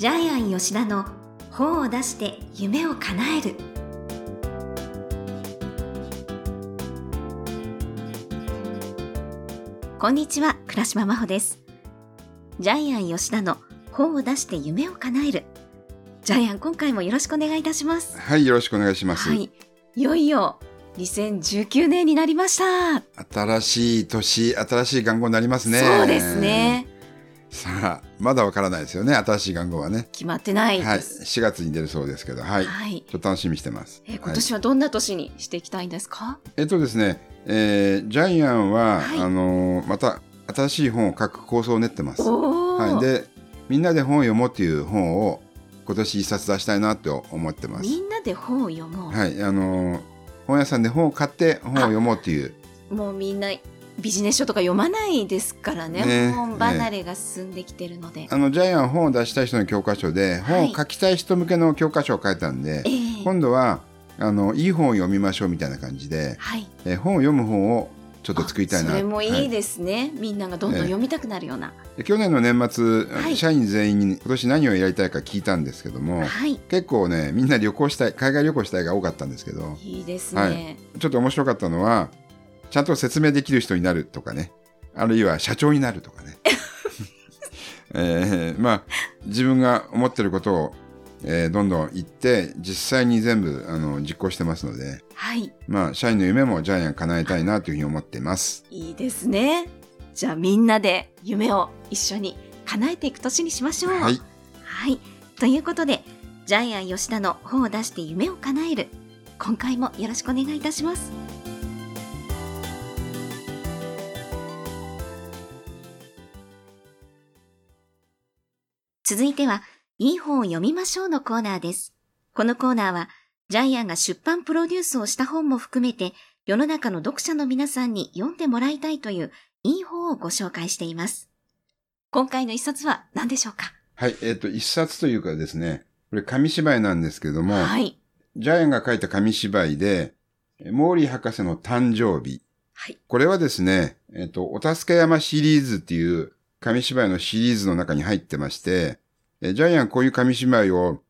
ジャイアン吉田の本を出して夢を叶えるこんにちは倉島真帆ですジャイアン吉田の本を出して夢を叶えるジャイアン今回もよろしくお願いいたしますはい、よろしくお願いします。はいいよいよ2019年になりました、新しい年、新しい元号になりますね。そうです。ねさあ、まだわからないですよね、新しい元号はね。決まってないはい、です、4月に出るそうですけど、はい。はい。ちょっと楽しみにしてます。えー今はい。年はどんな年にしていきたいんですか、えっとですね、えージャイアンは、はい。あのーまた新しい本を書く構想を練ってます。はい、で、みんなで本を読もうっていう本を今年一冊出したいなと思ってます。みんなで本を読もう、はい、あのー本屋さんで本を買って本を読もうっていう。もうみんなビジネス書とか読まないですからね。ね。本離れが進んできてるので、あのジャイアンは本を出したい人の教科書で、本を書きたい人向けの教科書を書いたんで、えー今度はあのいい本を読みましょうみたいな感じで、はい。えー本を読む本をちょっと作りたいな。あそれもい。いはですね、みんながどんどん読みたくなるような、で去年の年末、はい。社員全員に今年何をやりたいか聞いたんですけども、はい。結構ねみんな旅行したい海外旅行したいが多かったんですけど。いいですね、はい。ちょっと面白かったのはちゃんと説明できる人になるとかねあるいは社長になるとかね、えーまあ自分が思ってることを、えーどんどん言って実際に全部あの実行してますのではいまあ社員の夢もジャイアン叶えたいなというふうに思っています。いいですねじゃあみんなで夢を一緒に叶えていく年にしましょうはいはい。ということで、ジャイアン吉田の本を出して夢を叶える。今回もよろしくお願いいたします。続いては、いい本を読みましょうのコーナーです。このコーナーは、ジャイアンが出版プロデュースをした本も含めて、世の中の読者の皆さんに読んでもらいたいといういい本をご紹介しています。今回の一冊は何でしょうか？はい、えっ、と、一冊というかですね、これ紙芝居なんですけども、はい。ジャイアンが書いた紙芝居で、モーリー博士の誕生日。はい。これはですね、えっ、と、お助け山シリーズっていう紙芝居のシリーズの中に入ってまして、えジャイアンこういう紙芝居を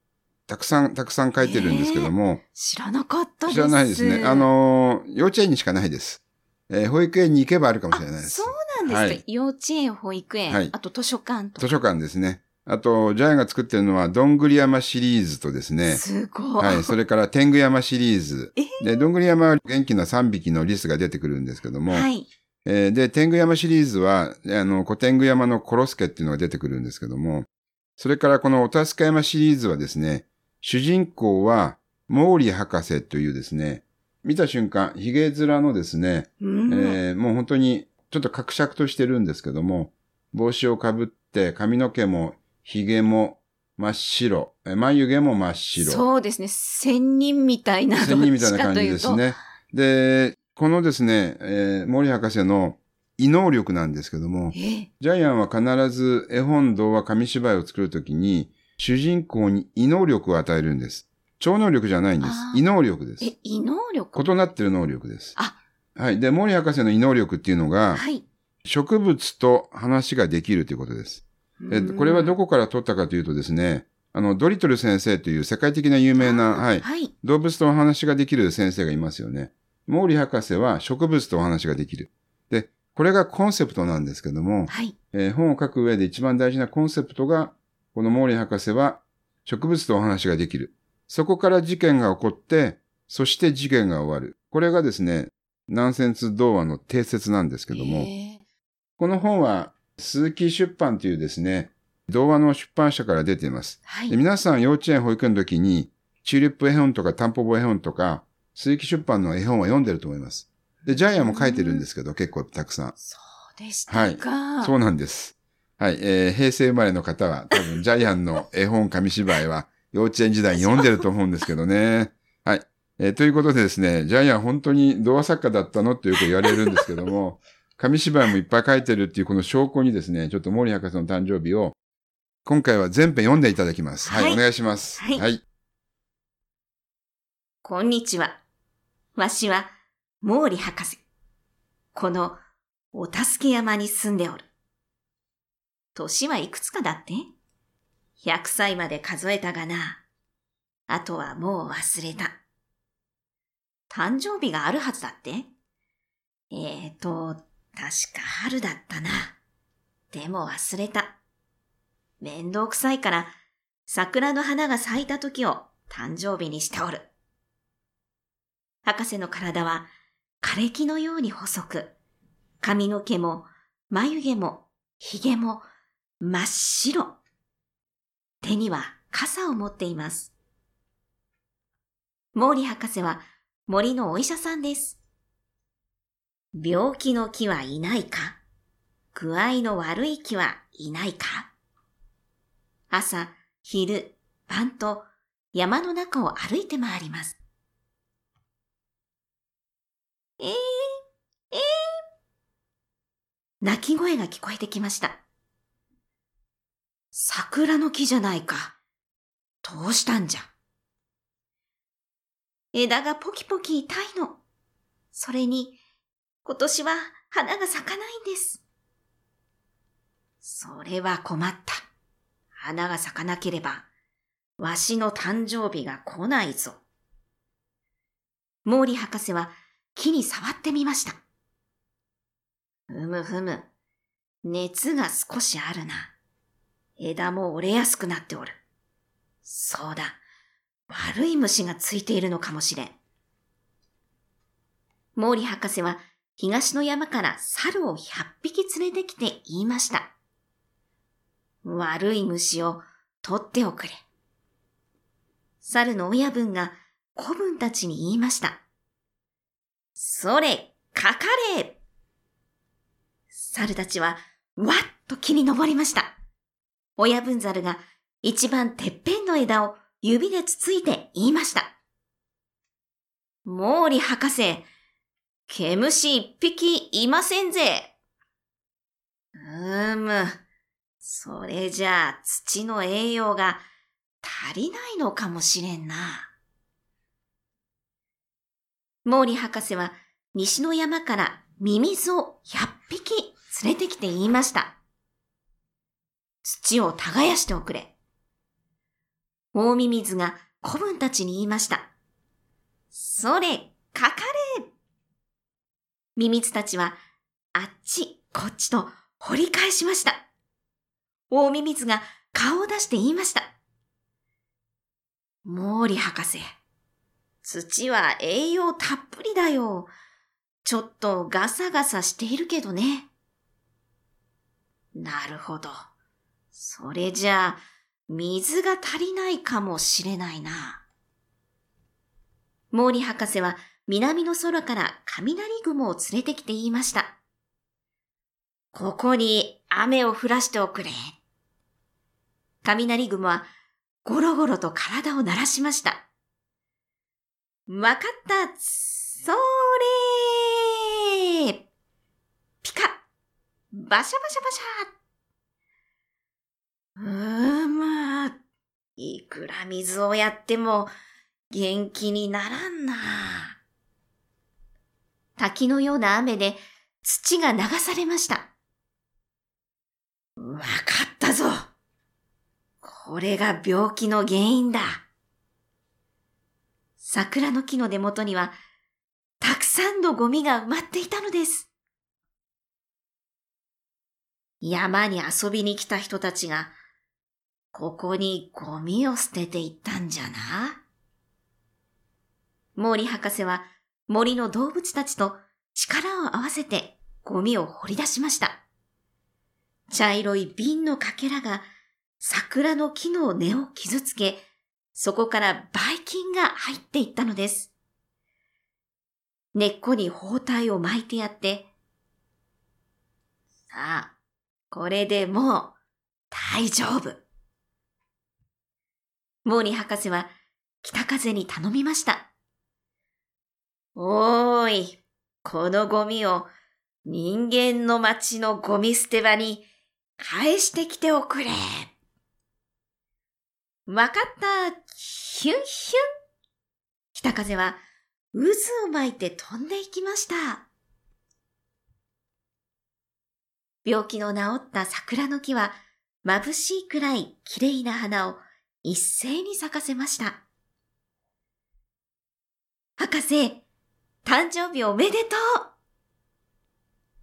たくさんたくさん書いてるんですけども、知らなかったです。知らないですね。あ、のー幼稚園にしかないです。えー保育園に行けばあるかもしれないですそう。なんですか、はい幼稚園、保育園、はいあと図書館とか。図書館ですね。あと、ジャイアンが作ってるのは、どんぐり山シリーズとですね、すごい。はい、それから天狗山シリーズ。えで、どんぐり山は元気な3匹のリスが出てくるんですけども、はい。えーで、天狗山シリーズは、あの、古天狗山のコロスケっていうのが出てくるんですけども、それからこのお助け山シリーズはですね、主人公は、毛利博士というですね、見た瞬間、髭面のですね、うん。えーもう本当にちょっと格尺としてるんですけども、帽子をかぶって髪の毛も髭も真っ白、え眉毛も真っ白。そうですね。仙人みたいな。仙人みたいな感じ。ですね。で、このですね、えー森博士の異能力なんですけども、え？ジャイアンは必ず絵本、童話、紙芝居を作るときに、主人公に異能力を与えるんです。超能力じゃないんです異能力です。え、異能力？異なってる能力です。あはい。で、森博士の異能力っていうのが、はい。植物と話ができるということです。えこれはどここから取ったかというとですね、あの、ドリトル先生という世界的な有名な、はい、はい。動物とお話ができる先生がいますよね。毛利博士は植物とお話ができる。で、これがコンセプトなんですけども、はい。えー本を書く上で一番大事なコンセプトが、この毛利博士は植物とお話ができる。そこから事件が起こって、そして事件が終わる。これがですね、ナンセンス童話の定説なんですけども、えこの本は鈴木出版というですね、童話の出版社から出ています。はい。で皆さん幼稚園保育園の時に、チューリップ絵本とかタンポポ絵本とか、鈴木出版の絵本は読んでると思います。で、ジャイアンも書いてるんですけど、結構たくさん。そうでしたか。そうなんです。はい。えー平成生まれの方は、多分、ジャイアンの絵本紙芝居は、幼稚園時代に読んでると思うんですけどね。はい。えーということでですね、ジャイアン本当に童話作家だったのってよく言われるんですけども、紙芝居もいっぱい書いてるっていうこの証拠にですね、ちょっと森博士の誕生日を、今回は全編読んでいただきます。はい、はいお願いします。はいはい。こんにちは。わしは、毛利博士。この、お助け山に住んでおる。年はいくつかだって？100歳まで数えたがな。あとはもう忘れた。誕生日があるはずだって？えーと、確か春だったな。でも忘れた。面倒くさいから、桜の花が咲いた時を誕生日にしておる。博士の体は枯れ木のように細く、髪の毛も眉毛も髭も真っ白。手には傘を持っています。毛利博士は森のお医者さんです。病気の木はいないか？具合の悪い木はいないか？朝、昼、晩と山の中を歩いて回ります。えー、えー、泣き声が聞こえてきました。桜の木じゃないか。どうしたんじゃ。枝がポキポキ痛いの。それに、今年は花が咲かないんです。それは困った。花が咲かなければ、わしの誕生日が来ないぞ。毛利博士は木に触ってみました。ふむふむ、熱が少しあるな。枝も折れやすくなっておる。そうだ、悪い虫がついているのかもしれん。毛利博士は東の山から猿を100匹連れてきて言いました。悪い虫を取っておくれ。猿の親分が子分たちに言いました。それ、かかれ猿たちはわっと木に登りました。親分猿が一番てっぺんの枝を指でつついて言いました。毛利博士、毛虫一匹いませんぜ。うーむ、それじゃあ土の栄養が足りないのかもしれんな。毛利博士は西の山からミミズを100匹連れてきて言いました。土を耕しておくれ。大ミミズが子分たちに言いました。それ、かかれミミズたちはあっちこっちと掘り返しました。大ミミズが顔を出して言いました。毛利博士、土は栄養たっぷりだよ。ちょっとガサガサしているけどね。なるほど。それじゃあ、水が足りないかもしれないな。毛利博士は南の空から雷雲を連れてきて言いました。ここに雨を降らしておくれ。雷雲はゴロゴロと体を鳴らしました。わかった。それピカバシャバシャバシャうーむ。いくら水をやっても元気にならんな。滝のような雨で土が流されました。わかったぞ。これが病気の原因だ。桜の木の根元には、たくさんのゴミが埋まっていたのです。山に遊びに来た人たちが、ここにゴミを捨てていったんじゃな？毛利博士は森の動物たちと力を合わせてゴミを掘り出しました。茶色い瓶のかけらが桜の木の根を傷つけ、そこからばい菌が入っていったのです。根っこに包帯を巻いてやって、さあ、これでもう大丈夫。毛利博士は北風に頼みました。おーい、このゴミを人間の町のゴミ捨て場に返してきておくれ。わかった、ヒュンヒュン。北風は渦を巻いて飛んでいきました。病気の治った桜の木は眩しいくらい綺麗な花を一斉に咲かせました。博士、誕生日おめでとう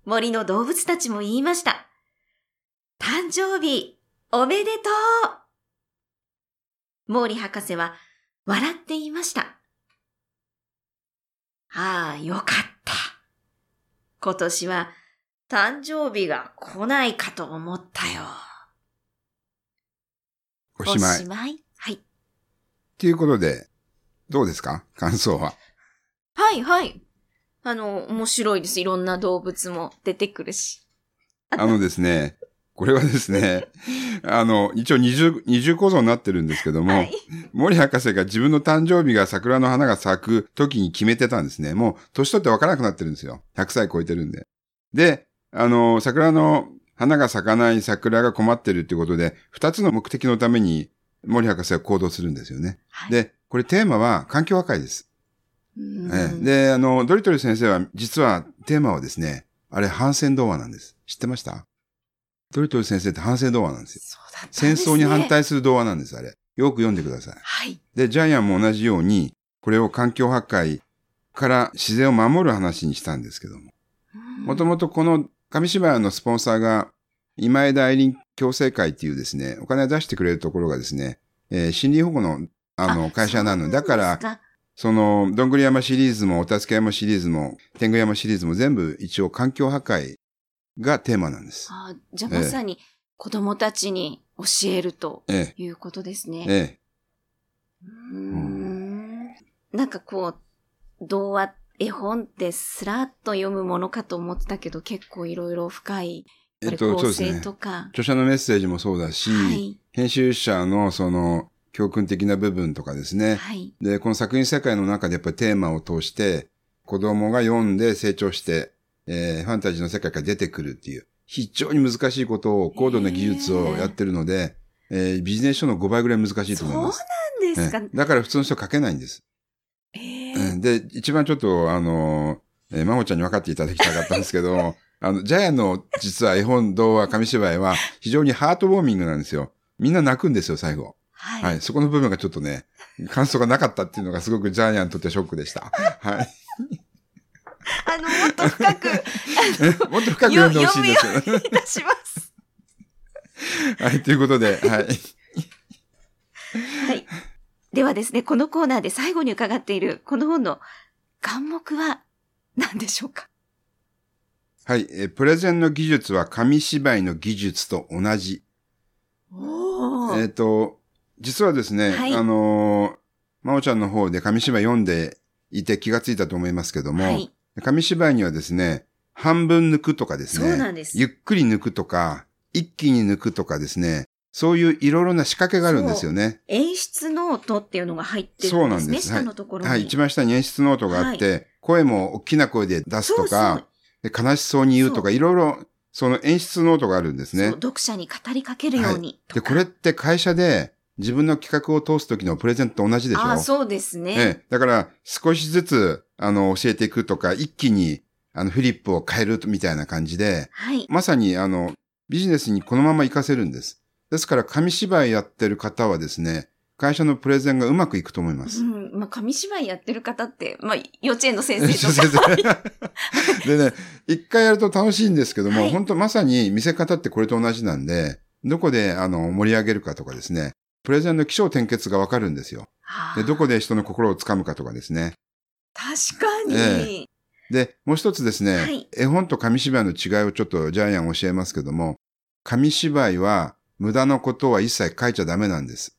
森の動物たちも言いました。誕生日おめでとう毛利博士は笑って言いました。ああ、よかった。今年は誕生日が来ないかと思ったよ。おしまい。おしまい？はい。ということで、どうですか？感想は。はい、はい。あの、面白いです。いろんな動物も出てくるし。あのですね、これはですね、あの、一応二重、二重構造になってるんですけども、はい。森博士が自分の誕生日が桜の花が咲く時に決めてたんですね。もう、年取って分からなくなってるんですよ。100歳超えてるんで。で、あの、桜の花が咲かない桜が困ってるってことで、二つの目的のために森博士は行動するんですよね。はい、で、これテーマは環境破壊です。うんええで、あの、ドリトル先生は、実はテーマはですね、あれ反戦童話なんです。知ってました？ドリトル先生って反戦童話なんですよ。そうだったん戦ですね争に反。対する童話なんです、あれ。よく読んでください。はい。で、ジャイアンも同じように、これを環境破壊から自然を守る話にしたんですけども。もとももとこの紙芝居のスポンサーが、今枝愛林共生会っていうですね、お金を出してくれるところがですね、えー森林保護のあの会社なので、だから、その、どんぐり山シリーズも、お助け山シリーズも、天狗山シリーズも全部一応環境破壊がテーマなんです。あじゃあまさに子供たちに教えるとえいうことですね。え、えうーんなんかこう、童話、絵本ってスラッと読むものかと思ってたけど、結構いろいろ深い、え。やっと、構成。とか。著者のメッセージもそうだし、はい。編集者のその教訓的な部分とかですね。はい。で、この作品世界の中でやっぱりテーマを通して、子供が読んで成長して、えーファンタジーの世界から出てくるっていう、非常に難しいことを、高度な技術をやってるので、えービジネス書の5倍ぐらい難しいと思います。なんですか。ええだから普通の人書けないんです。ええうんで、一番ちょっと、あの、えー、まほちゃんに分かっていただきたかったんですけど、あの、ジャイアンの実は絵本、童話、紙芝居は非常にハートウォーミングなんですよ。みんな泣くんですよ、最後。はい。はい。そこの部分がちょっとね、感想がなかったっていうのがすごくジャイアンにとってショックでした。はい。あの、もっと深く、もっと深く読んでほしいんですようにいたします。はい。ということで、はい。はい。ではですね、このコーナーで最後に伺っている、この本の眼目は何でしょうか？はい。えープレゼンの技術は紙芝居の技術と同じ。おえっ、と、実はですね、はいあのー、まおちゃんの方で紙芝居読んでいて気がついたと思いますけども、はい。紙芝居にはですね、半分抜くとかですね、そうなんです。ゆっくり抜くとか、一気に抜くとかですね、そういういろいろな仕掛けがあるんですよね。演出ノートっていうのが入ってそうるんですね、なんです下のところに。はい、一番下に演出ノートがあって、声も大きな声で出すとか、で悲しそうに言うとか、そういろいろ、その演出ノートがあるんですねそうそう。読者に語りかけるようにとで、か。これって会社で自分の企画を通す時のプレゼントと同じでしょ？ああ、そうですね。ええ。だから、少しずつ、あの、教えていくとか、一気に、あの、フリップを変えるみたいな感じで、はい。まさに、あの、ビジネスにこのまま活かせるんです。ですから、紙芝居やってる方はですね、会社のプレゼンがうまくいくと思います。うん。まあ、紙芝居やってる方って、まあ、幼稚園の先先生とか。生 でね、一回やると楽しいんですけども、はい本当まさに見せ方ってこれと同じなんで、どこで、あの、盛り上げるかとかですね、プレゼンの起承転結がわかるんですよ。で、どこで人の心をつかむかとかですね。確かに。えで、もう一つですね、はい絵本と紙芝居の違いをちょっとジャイアン教えますけども、紙芝居は無駄なことは一切書いちゃダメなんです。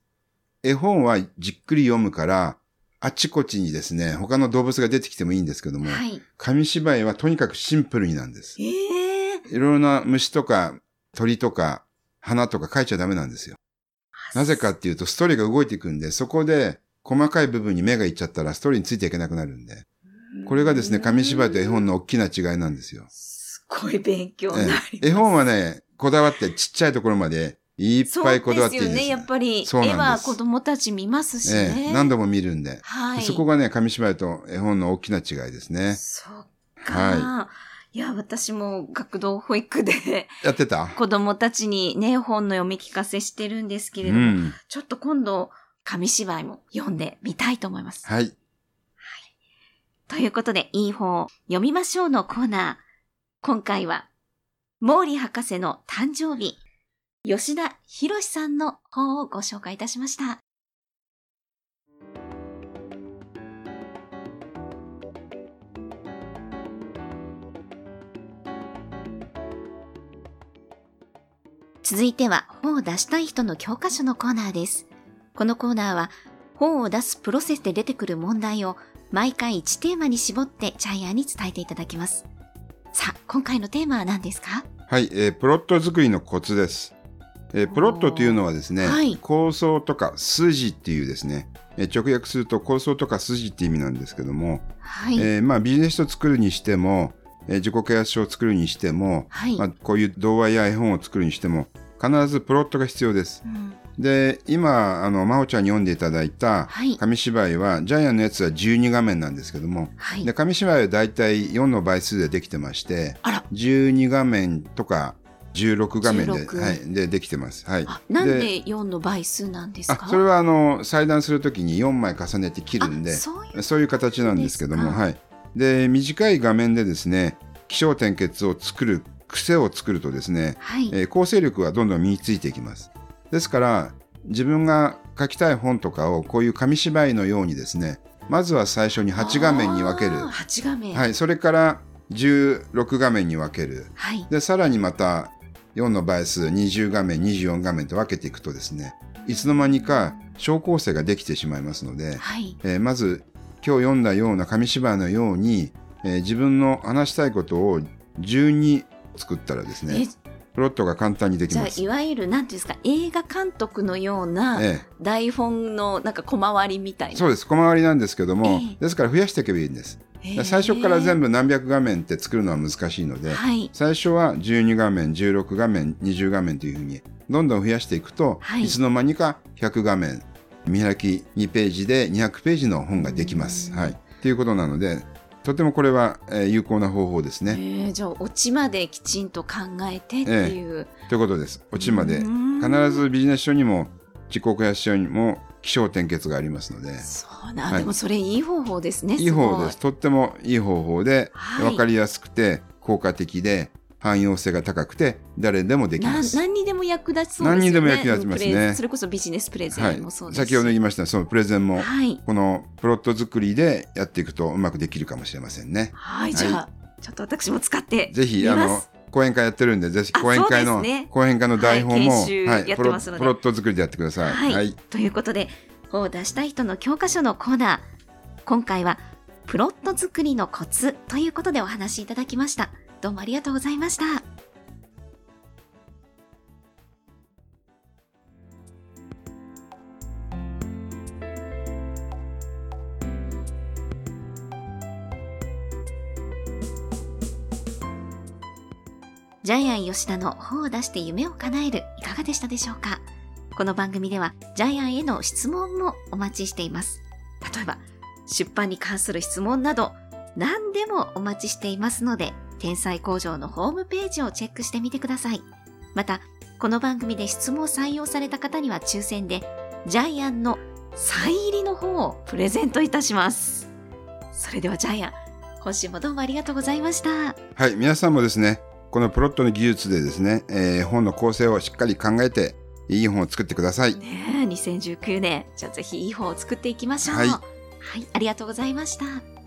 絵本はじっくり読むから、あちこちにですね、他の動物が出てきてもいいんですけども、はい。紙芝居はとにかくシンプルになんです。ええいろいろな虫とか鳥とか花とか書いちゃダメなんですよ。なぜかっていうとストーリーが動いていくんで、そこで細かい部分に目がいっちゃったらストーリーについていけなくなるんで。これがですね、紙芝居と絵本の大きな違いなんですよ。すごい勉強になります。ええ絵本はね、こだわってちっちゃいところまでいっぱいこだわっていいんですそうですよね。やっぱり、絵は子供たち見ますしえね。え何度も見るんで。はい。そこがね、紙芝居と絵本の大きな違いですね。そっか。はいや、私も学童保育で やってた？子供たちにね、本の読み聞かせしてるんですけれうども、ん。ちょっと今度、紙芝居も読んでみたいと思います。はい。ということで、いい本を読みましょうのコーナー。今回は、毛利博士の誕生日、吉田博さんの本をご紹介いたしました。続いては、本を出したい人の教科書のコーナーです。このコーナーは、本を出すプロセスで出てくる問題を毎回1テーマに絞ってジャイアンに伝えていただきます。さあ、今回のテーマは何ですか？はい、えープロット作りのコツです。えープロットというのはですね、はい構想とか筋っていうですね、えー直訳すると構想とか筋って意味なんですけども、はい。えーまあ、ビジネス書を作るにしても、えー自己啓発書を作るにしても、はい。まあ、こういう童話や絵本を作るにしても必ずプロットが必要です。うんで今あの真央ちゃんに読んでいただいたはい紙芝居は、ジャイアンのやつは12画面なんですけどもはいで。紙芝居はだいたい4の倍数でできてましてあら、12画面とか16画面で16はい、でできてます。はい、あなんで4の倍数なんですか？あそれはあの裁断するときに4枚重ねて切るんであそういう形なんですけども、はい。で、短い画面でですね、気象点結を作る、癖を作るとですね、はい。えー構成力がどんどん身についていきます。ですから、自分が書きたい本とかをこういう紙芝居のようにですね、まずは最初に8画面に分ける。あー8画面。。はいい。それから16画面に分ける。はい。で、さらにまた4の倍数、20画面、24画面と分けていくとですね、いつの間にか小構成ができてしまいますので、はい。えーまず今日読んだような紙芝居のように、えー自分の話したいことを順に作ったらですえね、プロットが簡単にできじゃあます。いわゆるなんていうんですか映画監督のようなえ台本のなんか小回りみたいえ、な。そうです。小回りなんですけども、ええですから増やしていけばいいんです。最初から全部何百画面って作るのは難しいので、はい。最初は12画面、16画面、20画面というふうにどんどん増やしていくと、はいい、つの間にか100画面、見開き2ページで200ページの本ができます。うんはい。ということなので、とてもこれは、えー有効な方法ですね。えーじゃあオチまできちんと考えてっていう。ということです。オチまで。うん必ずビジネス書にも自己啓発書にも気象点結がありますので、そうなん、はいでもそれいい方法ですね。いい方法です。とってもいい方法で、はいわかりやすくて、効果的で、汎用性が高くて、誰でもできなます。何にでも役立ちそうですよね。何にでも役立ちますねそれこそビジネスプレゼはいンもそう。ですし。先ほど言いました、そのプレゼンも、はい。このプロット作りでやっていくとうまくできるかもしれませんね。はい、じゃあ、ちょっと私も使ってぜひ、あの講演会やってるんで、ぜひあ講演会の、ね講演会の台本も、はいプロット作りでやってください。はいはい。ということで、本を出したい人の教科書のコーナー。今回は、プロット作りのコツということでお話しいただきました。どうもありがとうございました。ジャイアン吉田の本を出して夢を叶えるいかがでしたでしょうか？この番組ではジャイアンへの質問もお待ちしています。例えば、出版に関する質問など、何でもお待ちしていますので、天才工場のホームページをチェックしてみてください。また、この番組で質問を採用された方には抽選で、ジャイアンのサイン入りの本をプレゼントいたします。それではジャイアン、今週もどうもありがとうございました。はい、皆さんもですね、このプロットの技術でですね、えー本の構成をしっかり考えて、いい本を作ってください。ねえ、2019年。じゃあぜひいい本を作っていきましょう。はいはい、ありがとうございました。